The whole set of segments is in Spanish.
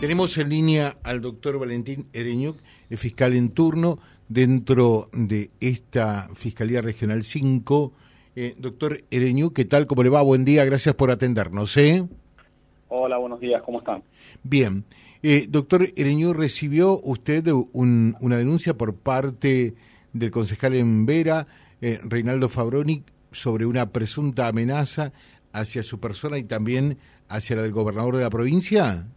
Tenemos en línea al doctor Valentín Ereñuc, el fiscal en turno dentro de esta Fiscalía Regional 5. Eh, doctor Ereñuc, ¿qué tal? ¿Cómo le va? Buen día, gracias por atendernos. ¿eh? Hola, buenos días, ¿cómo están? Bien. Eh, doctor Ereñuc, ¿recibió usted una denuncia por parte del concejal en Vera, eh, Reinaldo Fabroni, sobre una presunta amenaza hacia su persona y también hacia la del gobernador de la provincia?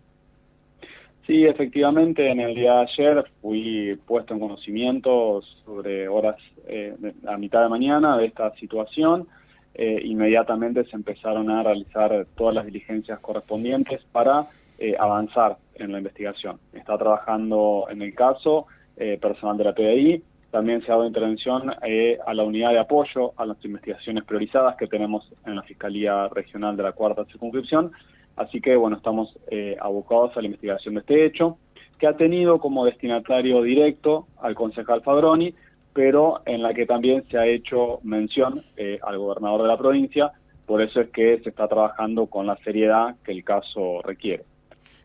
Sí, efectivamente, en el día de ayer fui puesto en conocimiento sobre horas eh, a mitad de mañana de esta situación. Eh, inmediatamente se empezaron a realizar todas las diligencias correspondientes para eh, avanzar en la investigación. Está trabajando en el caso eh, personal de la PDI. También se ha dado intervención a la unidad de apoyo a las investigaciones priorizadas que tenemos en la Fiscalía Regional de la Cuarta Circunscripción Así que, bueno, estamos eh, abocados a la investigación de este hecho, que ha tenido como destinatario directo al concejal Fabroni, pero en la que también se ha hecho mención eh, al gobernador de la provincia, por eso es que se está trabajando con la seriedad que el caso requiere.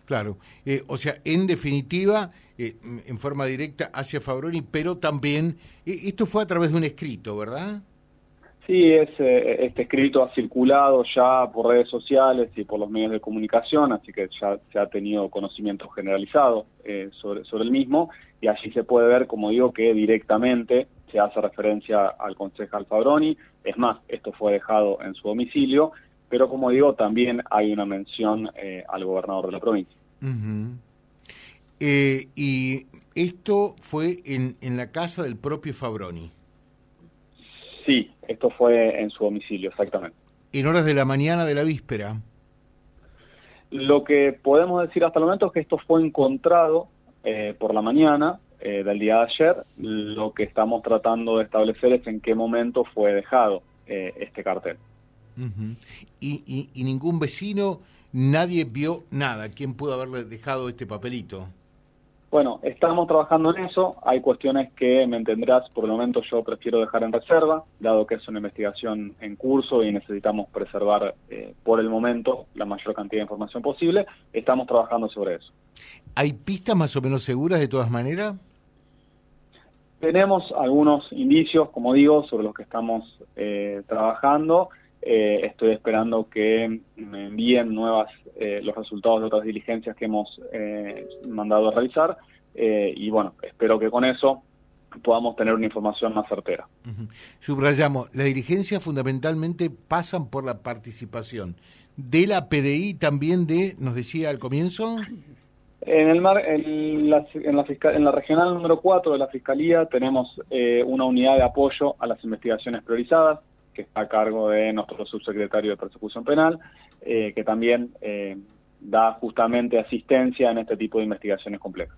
Claro, eh, o sea, en definitiva, en forma directa hacia Fabroni, pero también, esto fue a través de un escrito, ¿verdad? Sí, es, eh, este escrito ha circulado ya por redes sociales y por los medios de comunicación, así que ya se ha tenido conocimiento generalizado eh, sobre, el mismo y allí se puede ver, como digo, que directamente se hace referencia al concejal Fabroni, es más, esto fue dejado en su domicilio, pero como digo, también hay una mención eh, al gobernador de la provincia. y esto fue en, en la casa del propio Fabroni. Esto fue en su domicilio, exactamente. ¿En horas de la mañana de la víspera? Lo que podemos decir hasta el momento es que esto fue encontrado eh, por la mañana eh, del día de ayer. Lo que estamos tratando de establecer es en qué momento fue dejado eh, este cartel. ¿Y, y ningún vecino, nadie vio nada? ¿Quién pudo haberle dejado este papelito? Bueno, estamos trabajando en eso. Hay cuestiones que, me entenderás, por el momento yo prefiero dejar en reserva, dado que es una investigación en curso y necesitamos preservar eh, por el momento la mayor cantidad de información posible. Estamos trabajando sobre eso. ¿Hay pistas más o menos seguras de todas maneras? Tenemos algunos indicios, como digo, sobre los que estamos eh, trabajando. Eh, estoy esperando que me envíen nuevas eh, los resultados de otras diligencias que hemos eh, mandado a realizar y bueno, espero que con eso podamos tener una información más certera. Subrayamos, las diligencias fundamentalmente pasan por la participación de la PDI también de, nos decía al comienzo. En, el mar, en, la, en, la, en la regional número 4 de la Fiscalía tenemos una unidad de apoyo a las investigaciones priorizadas, que está a cargo de nuestro subsecretario de Persecución Penal, eh, que también eh, da justamente asistencia en este tipo de investigaciones complejas.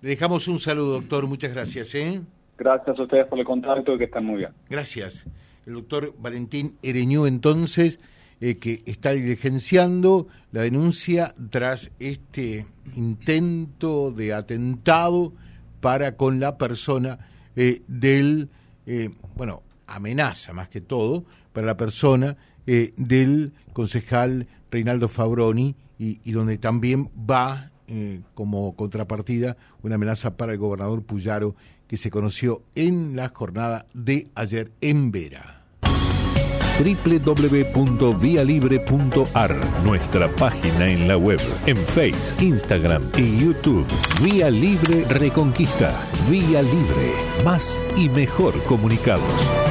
Le dejamos un saludo, doctor. Muchas gracias. ¿eh? Gracias a ustedes por el contacto y que están muy bien. Gracias. El doctor Valentín Ereñú, entonces, que está diligenciando la denuncia tras este intento de atentado para con la persona del, bueno, amenaza más que todo para la persona eh, del concejal Reinaldo Fabroni y, donde también va eh, como contrapartida una amenaza para el gobernador Puyaro que se conoció en la jornada de ayer en Vera www.vialibre.ar, nuestra página en la web, en Face, Instagram y YouTube. Vía Libre Reconquista. Vía Libre. Más y mejor comunicados.